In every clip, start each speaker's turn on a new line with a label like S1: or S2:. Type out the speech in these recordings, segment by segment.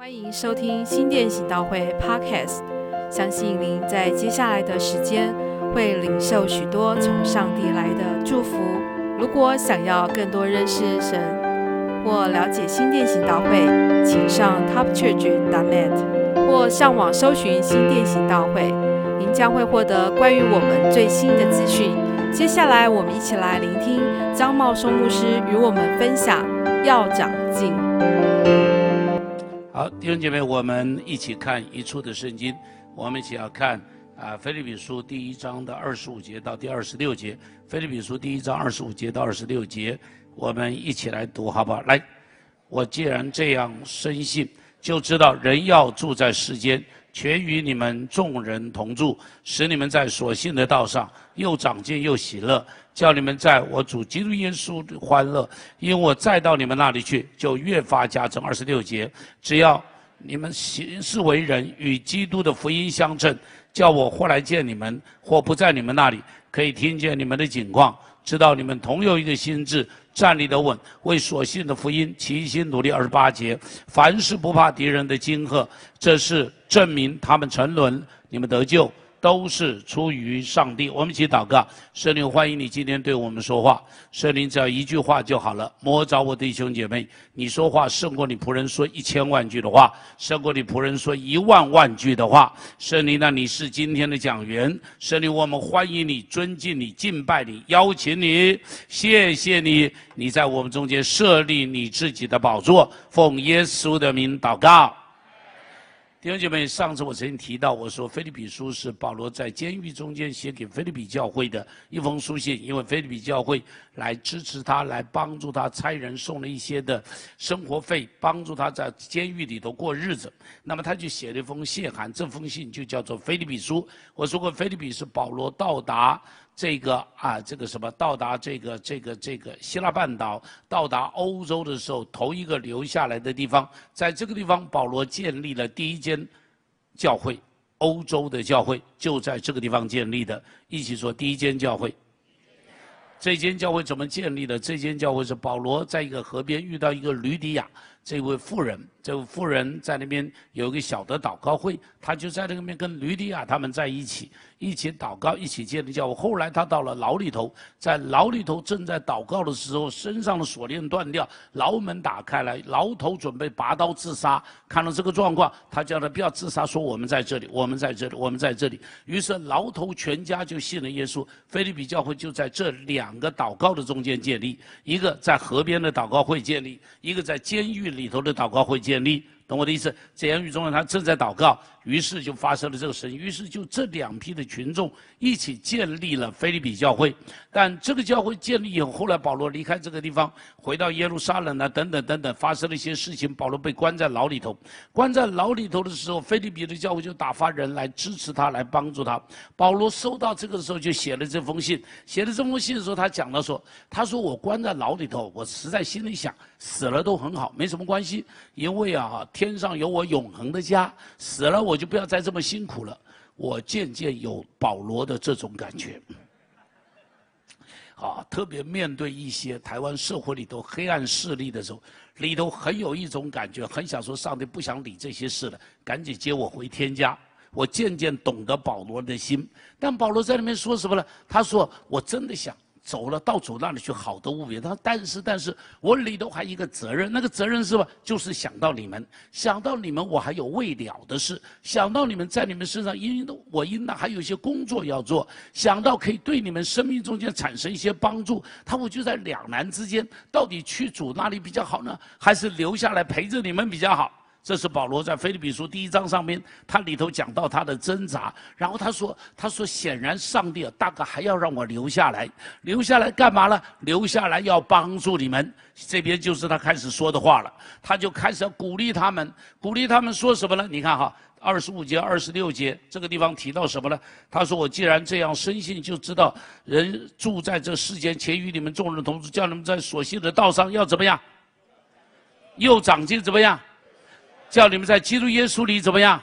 S1: 欢迎收听新店行道会 Podcast。相信您在接下来的时间会领受许多从上帝来的祝福。如果想要更多认识神或了解新店行道会，请上 topchurch.net 或上网搜寻新店行道会，您将会获得关于我们最新的资讯。接下来，我们一起来聆听张茂松牧师与我们分享要长进。
S2: 好，弟兄姐妹，我们一起看一处的圣经，我们一起要看啊，《菲律比书》第一章的二十五节到第二十六节，《菲律比书》第一章二十五节到二十六节，我们一起来读，好不好？来，我既然这样深信，就知道人要住在世间，全与你们众人同住，使你们在所信的道上又长进又喜乐，叫你们在我主基督耶稣欢乐，因为我再到你们那里去，就越发加增。二十六节，只要你们行事为人与基督的福音相称，叫我或来见你们，或不在你们那里，可以听见你们的景况，知道你们同有一个心志，站立得稳，为所信的福音齐心努力。二十八节，凡事不怕敌人的惊吓，这是证明他们沉沦，你们得救。都是出于上帝。我们一起祷告，圣灵，欢迎你今天对我们说话。圣灵只要一句话就好了。摸着我弟兄姐妹，你说话胜过你仆人说一千万句的话，胜过你仆人说一万万句的话。圣灵那，你是今天的讲员。圣灵，我们欢迎你，尊敬你，敬拜你，邀请你，谢谢你，你在我们中间设立你自己的宝座，奉耶稣的名祷告。弟兄姐妹，上次我曾经提到，我说《菲律比书》是保罗在监狱中间写给菲律比教会的一封书信，因为菲律比教会来支持他，来帮助他，差人送了一些的生活费，帮助他在监狱里头过日子。那么他就写了一封信函，这封信就叫做《菲律比书》。我说过，菲律比是保罗到达。这个啊，这个什么，到达这个这个这个希腊半岛，到达欧洲的时候，头一个留下来的地方，在这个地方，保罗建立了第一间教会，欧洲的教会就在这个地方建立的。一起说，第一间教会。这间教会怎么建立的？这间教会是保罗在一个河边遇到一个吕底亚这位妇人，这位妇人在那边有一个小的祷告会，他就在那个边跟吕底亚他们在一起。一起祷告，一起建立教会。后来他到了牢里头，在牢里头正在祷告的时候，身上的锁链断掉，牢门打开来，牢头准备拔刀自杀。看到这个状况，他叫他不要自杀，说我们在这里，我们在这里，我们在这里。于是牢头全家就信了耶稣。菲利比教会就在这两个祷告的中间建立，一个在河边的祷告会建立，一个在监狱里头的祷告会建立。懂我的意思？监狱中他正在祷告。于是就发生了这个事情，于是就这两批的群众一起建立了菲利比教会。但这个教会建立以后，后来保罗离开这个地方，回到耶路撒冷啊，等等等等，发生了一些事情。保罗被关在牢里头，关在牢里头的时候，菲利比的教会就打发人来支持他，来帮助他。保罗收到这个的时候，就写了这封信。写了这封信的时候，他讲到说：“他说我关在牢里头，我实在心里想，死了都很好，没什么关系，因为啊，天上有我永恒的家，死了我。”就不要再这么辛苦了。我渐渐有保罗的这种感觉，啊，特别面对一些台湾社会里头黑暗势力的时候，里头很有一种感觉，很想说上帝不想理这些事了，赶紧接我回天家。我渐渐懂得保罗的心，但保罗在里面说什么呢？他说：“我真的想。”走了到主那里去，好的物别。他：“但是，但是我里头还一个责任，那个责任是吧？就是想到你们，想到你们，我还有未了的事，想到你们在你们身上，因为我应当还有一些工作要做，想到可以对你们生命中间产生一些帮助。他我就在两难之间，到底去主那里比较好呢，还是留下来陪着你们比较好？”这是保罗在菲利比书第一章上面，他里头讲到他的挣扎，然后他说：“他说显然上帝啊大概还要让我留下来，留下来干嘛呢？留下来要帮助你们。这边就是他开始说的话了，他就开始要鼓励他们，鼓励他们说什么呢？你看哈，二十五节、二十六节这个地方提到什么呢？他说：我既然这样深信，就知道人住在这世间，且与你们众人同住，叫你们在所信的道上要怎么样？又长进怎么样？”叫你们在基督耶稣里怎么样？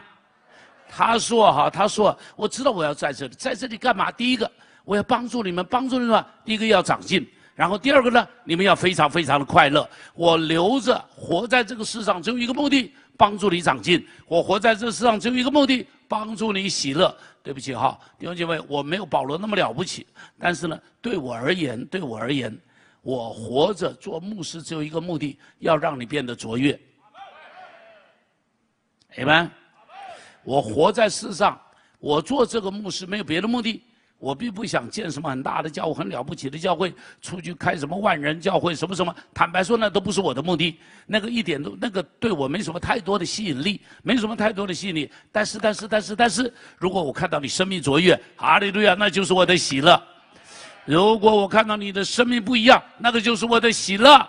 S2: 他说哈，他说我知道我要在这里，在这里干嘛？第一个，我要帮助你们，帮助你们。第一个要长进，然后第二个呢，你们要非常非常的快乐。我留着活在这个世上，只有一个目的，帮助你长进。我活在这世上只有一个目的，帮助你喜乐。对不起哈，弟兄姐妹，我没有保罗那么了不起，但是呢，对我而言，对我而言，我活着做牧师只有一个目的，要让你变得卓越。你们。我活在世上，我做这个牧师没有别的目的。我并不想建什么很大的教会、很了不起的教会，出去开什么万人教会，什么什么。坦白说，那都不是我的目的。那个一点都，那个对我没什么太多的吸引力，没什么太多的吸引力。但是，但是，但是，但是，如果我看到你生命卓越，哈利路亚，那就是我的喜乐。如果我看到你的生命不一样，那个就是我的喜乐。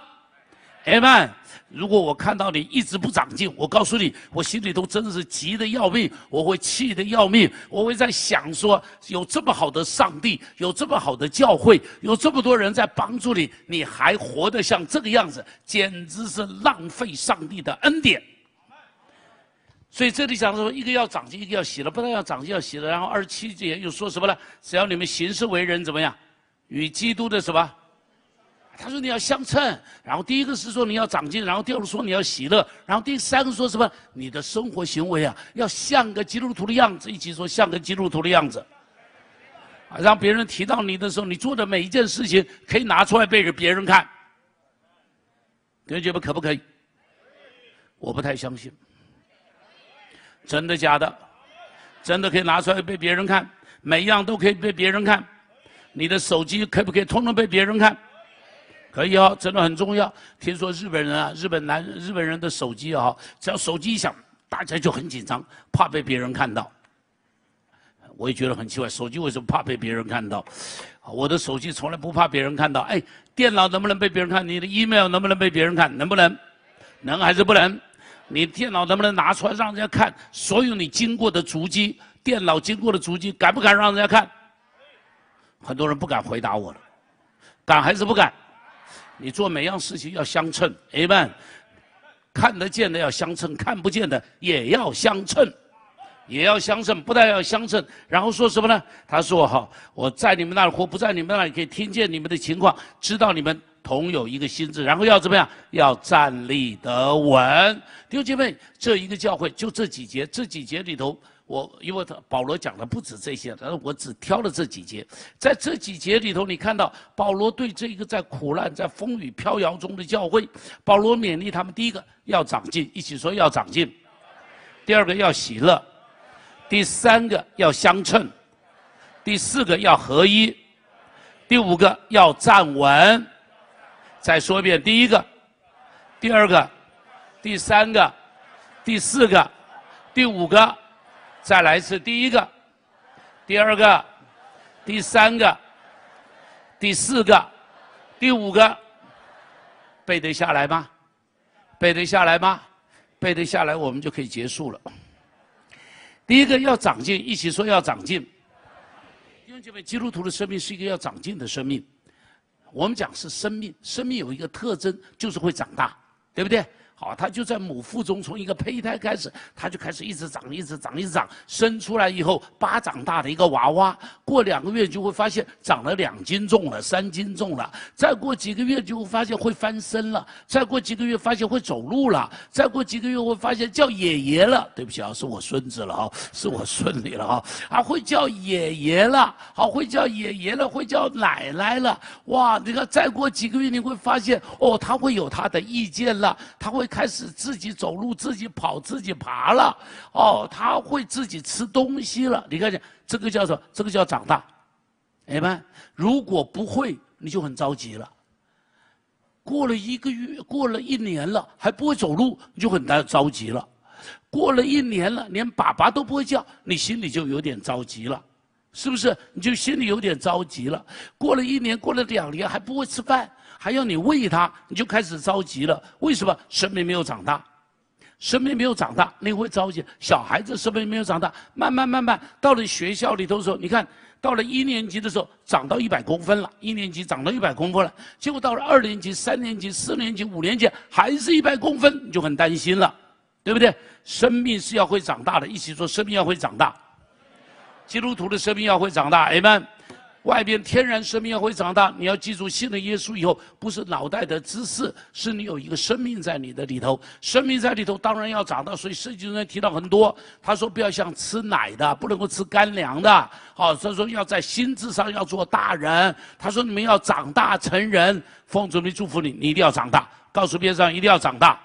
S2: 阿门。如果我看到你一直不长进，我告诉你，我心里头真的是急得要命，我会气得要命，我会在想说，有这么好的上帝，有这么好的教会，有这么多人在帮助你，你还活得像这个样子，简直是浪费上帝的恩典。所以这里讲说，一个要长进，一个要喜乐，不但要长进，要喜乐。然后二十七节又说什么呢？只要你们行事为人怎么样，与基督的什么？他说你要相称，然后第一个是说你要长进，然后第二个说你要喜乐，然后第三个说什么？你的生活行为啊，要像个基督徒的样子，一起说像个基督徒的样子，啊，让别人提到你的时候，你做的每一件事情可以拿出来被别人看。你们觉得可不可以？我不太相信，真的假的？真的可以拿出来被别人看，每一样都可以被别人看，你的手机可不可以通通被别人看？可以哦，真的很重要。听说日本人啊，日本男日本人的手机啊，只要手机一响，大家就很紧张，怕被别人看到。我也觉得很奇怪，手机为什么怕被别人看到？我的手机从来不怕别人看到。哎，电脑能不能被别人看？你的 email 能不能被别人看？能不能？能还是不能？你电脑能不能拿出来让人家看？所有你经过的足迹，电脑经过的足迹，敢不敢让人家看？很多人不敢回答我了，敢还是不敢？你做每样事情要相称，Amen。看得见的要相称，看不见的也要相称，也要相称。不但要相称，然后说什么呢？他说：“哈，我在你们那里或不在你们那里，可以听见你们的情况，知道你们同有一个心智。然后要怎么样？要站立得稳。弟兄姐妹，这一个教会就这几节，这几节里头。”我因为他保罗讲的不止这些，但是我只挑了这几节，在这几节里头，你看到保罗对这一个在苦难、在风雨飘摇中的教会，保罗勉励他们：第一个要长进，一起说要长进；第二个要喜乐；第三个要相称；第四个要合一；第五个要站稳。再说一遍：第一个、第二个、第三个、第四个、第五个。再来一次，第一个，第二个，第三个，第四个，第五个，背得下来吗？背得下来吗？背得下来，我们就可以结束了。第一个要长进，一起说要长进。弟兄姐妹，基督徒的生命是一个要长进的生命。我们讲是生命，生命有一个特征，就是会长大，对不对？好，他就在母腹中，从一个胚胎开始，他就开始一直长，一直长，一直长，生出来以后，巴掌大的一个娃娃，过两个月就会发现长了两斤重了，三斤重了，再过几个月就会发现会翻身了，再过几个月发现会走路了，再过几个月会发现叫爷爷了。对不起啊，是我孙子了啊，是我孙女了啊，啊会叫爷爷了，好会叫爷爷了，会叫奶奶了。哇，你看再过几个月你会发现，哦，他会有他的意见了，他会。开始自己走路、自己跑、自己爬了，哦，他会自己吃东西了。你看见这个叫什么？这个叫长大，明白？如果不会，你就很着急了。过了一个月，过了一年了，还不会走路，你就很着急了。过了一年了，连爸爸都不会叫，你心里就有点着急了，是不是？你就心里有点着急了。过了一年，过了两年，还不会吃饭。还要你喂他，你就开始着急了。为什么？生命没有长大，生命没有长大，你会着急。小孩子生命没有长大，慢慢慢慢到了学校里头的时候，你看到了一年级的时候长到一百公分了，一年级长到一百公分了。结果到了二年级、三年级、四年级、五年级还是一百公分，你就很担心了，对不对？生命是要会长大的，一起说生命要会长大。基督徒的生命要会长大，阿门。外边天然生命要会长大，你要记住，信了耶稣以后，不是脑袋的知识，是你有一个生命在你的里头。生命在里头，当然要长大。所以圣经中提到很多，他说不要像吃奶的，不能够吃干粮的。好，所以说要在心智上要做大人。他说你们要长大成人。奉主名祝福你，你一定要长大。告诉边上一定要长大。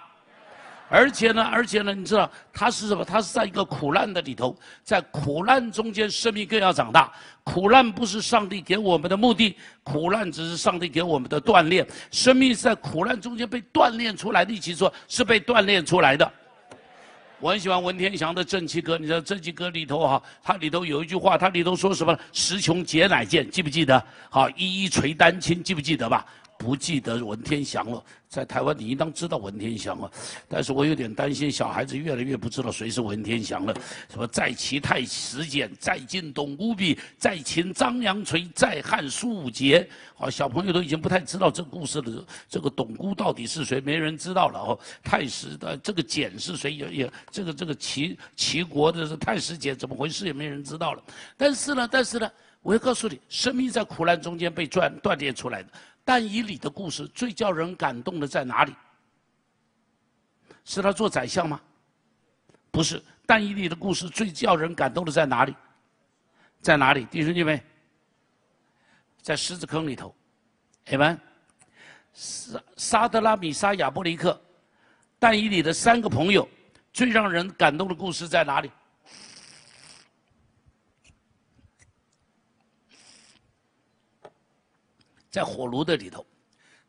S2: 而且呢，而且呢，你知道他是什么？他是在一个苦难的里头，在苦难中间，生命更要长大。苦难不是上帝给我们的目的，苦难只是上帝给我们的锻炼。生命是在苦难中间被锻炼出来的，一起说，是被锻炼出来的。我很喜欢文天祥的《正气歌》，你知道《正气歌》里头哈，它里头有一句话，它里头说什么？时穷节乃见，记不记得？好，一一垂丹青，记不记得吧？不记得文天祥了，在台湾你应当知道文天祥啊，但是我有点担心小孩子越来越不知道谁是文天祥了。什么在齐太史简，在晋董孤笔，在秦张良垂，在汉苏武节。好，小朋友都已经不太知道这个故事的这个董孤到底是谁，没人知道了哦。太史的这个简是谁也也这个这个齐齐国的是太史简怎么回事也没人知道了。但是呢，但是呢，我要告诉你，生命在苦难中间被锻锻炼出来的。但以理的故事最叫人感动的在哪里？是他做宰相吗？不是。但以理的故事最叫人感动的在哪里？在哪里？弟兄姐妹，在狮子坑里头，你们，沙沙德拉米沙亚波尼克，但以理的三个朋友，最让人感动的故事在哪里？在火炉的里头，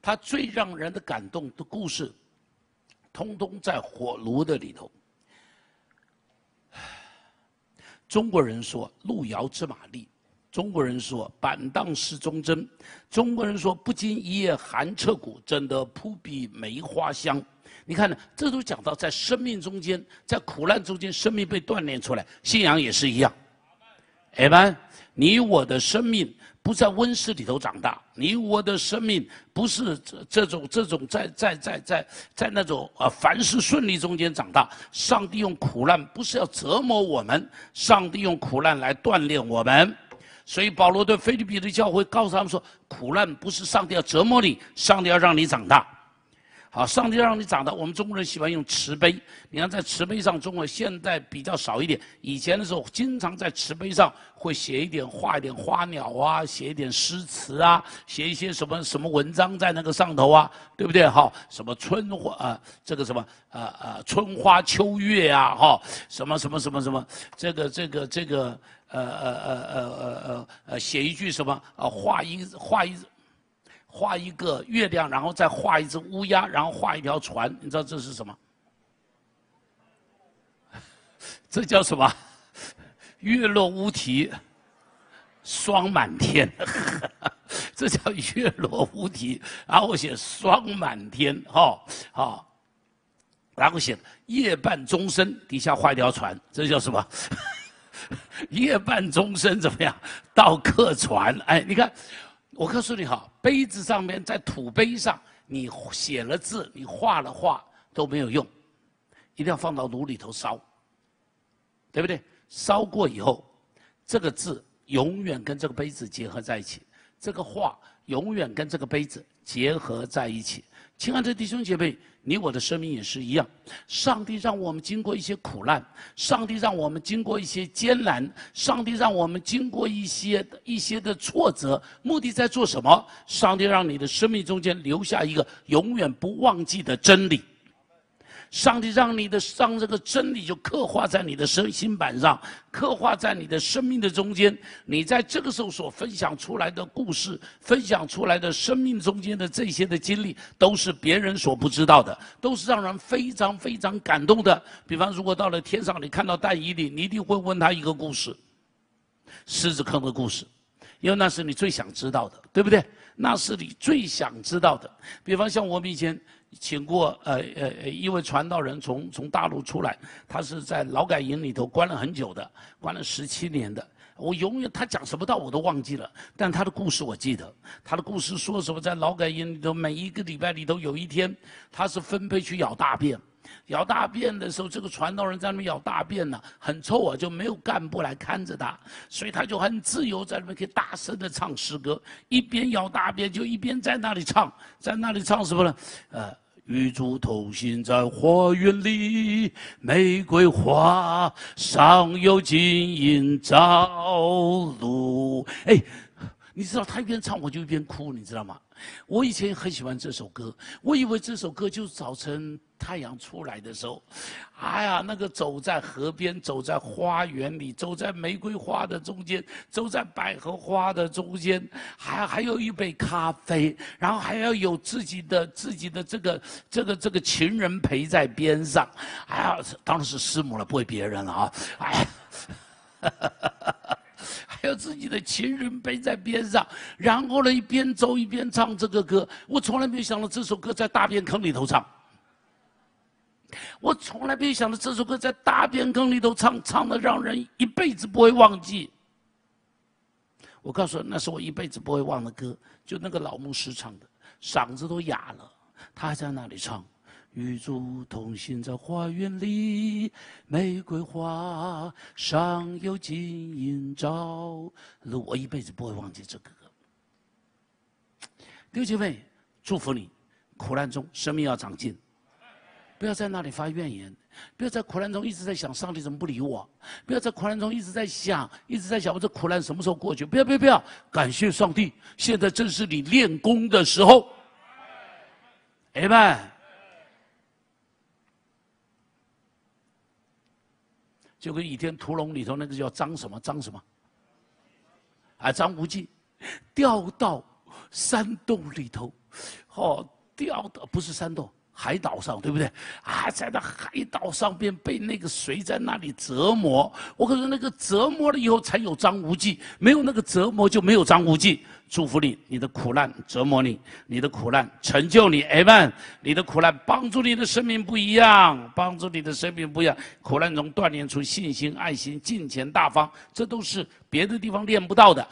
S2: 他最让人的感动的故事，通通在火炉的里头。中国人说“路遥知马力”，中国人说“板荡识忠贞”，中国人说“不经一夜寒彻骨，怎得扑鼻梅花香”。你看呢？这都讲到在生命中间，在苦难中间，生命被锻炼出来。信仰也是一样。哎们，你我的生命。不在温室里头长大，你我的生命不是这这种这种在在在在在那种啊凡事顺利中间长大。上帝用苦难不是要折磨我们，上帝用苦难来锻炼我们。所以保罗对菲律宾的教会告诉他们说：苦难不是上帝要折磨你，上帝要让你长大。好，上帝让你长大。我们中国人喜欢用瓷杯，你看在瓷杯上，中国现在比较少一点。以前的时候，经常在瓷杯上会写一点、画一点花鸟啊，写一点诗词啊，写一些什么什么文章在那个上头啊，对不对？哈，什么春花啊，这个什么啊啊，春花秋月啊，哈，什么什么什么什么，这个这个这个呃呃呃呃呃呃，写一句什么啊，画一画一。画一个月亮，然后再画一只乌鸦，然后画一条船，你知道这是什么？这叫什么？月落乌啼，霜满天。这叫月落乌啼，然后写霜满天，哈，好，然后写夜半钟声，底下画一条船，这叫什么？夜半钟声怎么样？到客船，哎，你看。我告诉你哈，杯子上面在土杯上，你写了字，你画了画都没有用，一定要放到炉里头烧，对不对？烧过以后，这个字永远跟这个杯子结合在一起，这个画永远跟这个杯子结合在一起。亲爱的弟兄姐妹。你我的生命也是一样，上帝让我们经过一些苦难，上帝让我们经过一些艰难，上帝让我们经过一些一些的挫折，目的在做什么？上帝让你的生命中间留下一个永远不忘记的真理。上帝让你的让这个真理就刻画在你的身心板上，刻画在你的生命的中间。你在这个时候所分享出来的故事，分享出来的生命中间的这些的经历，都是别人所不知道的，都是让人非常非常感动的。比方，如果到了天上，你看到但以理，你一定会问他一个故事，狮子坑的故事，因为那是你最想知道的，对不对？那是你最想知道的。比方像我们以前。请过呃呃一位传道人从从大陆出来，他是在劳改营里头关了很久的，关了十七年的。我永远他讲什么道我都忘记了，但他的故事我记得。他的故事说什么在劳改营里头每一个礼拜里头有一天，他是分配去咬大便，咬大便的时候，这个传道人在那边咬大便呢，很臭啊，就没有干部来看着他，所以他就很自由，在那边可以大声的唱诗歌，一边咬大便就一边在那里唱，在那里唱什么呢？呃，与主同行在花园里，玫瑰花上有金银朝露。哎，你知道他一边唱我就一边哭，你知道吗？我以前很喜欢这首歌，我以为这首歌就是早晨太阳出来的时候，哎呀，那个走在河边，走在花园里，走在玫瑰花的中间，走在百合花的中间，还还有一杯咖啡，然后还要有自己的自己的这个这个这个情人陪在边上，哎呀，当然是师母了，不会别人了啊，哎。还有自己的情人背在边上，然后呢，一边走一边唱这个歌。我从来没有想到这首歌在大便坑里头唱。我从来没有想到这首歌在大便坑里头唱，唱的让人一辈子不会忘记。我告诉你，那是我一辈子不会忘的歌，就那个老牧师唱的，嗓子都哑了，他还在那里唱。与主同行在花园里，玫瑰花上有金银照。我一辈子不会忘记这个歌。弟兄姐妹，祝福你，苦难中生命要长进，不要在那里发怨言，不要在苦难中一直在想上帝怎么不理我，不要在苦难中一直在想，一直在想我这苦难什么时候过去？不要不要不要！感谢上帝，现在正是你练功的时候。阿门。就跟《倚天屠龙》里头那个叫张什么张什么，啊，张无忌，掉到山洞里头，哦，掉到不是山洞，海岛上，对不对？啊，在那海岛上边被那个水在那里折磨。我可是那个折磨了以后才有张无忌，没有那个折磨就没有张无忌。祝福你，你的苦难折磨你，你的苦难成就你。阿门。你的苦难帮助你的生命不一样，帮助你的生命不一样。苦难中锻炼出信心、爱心、金钱、大方，这都是别的地方练不到的。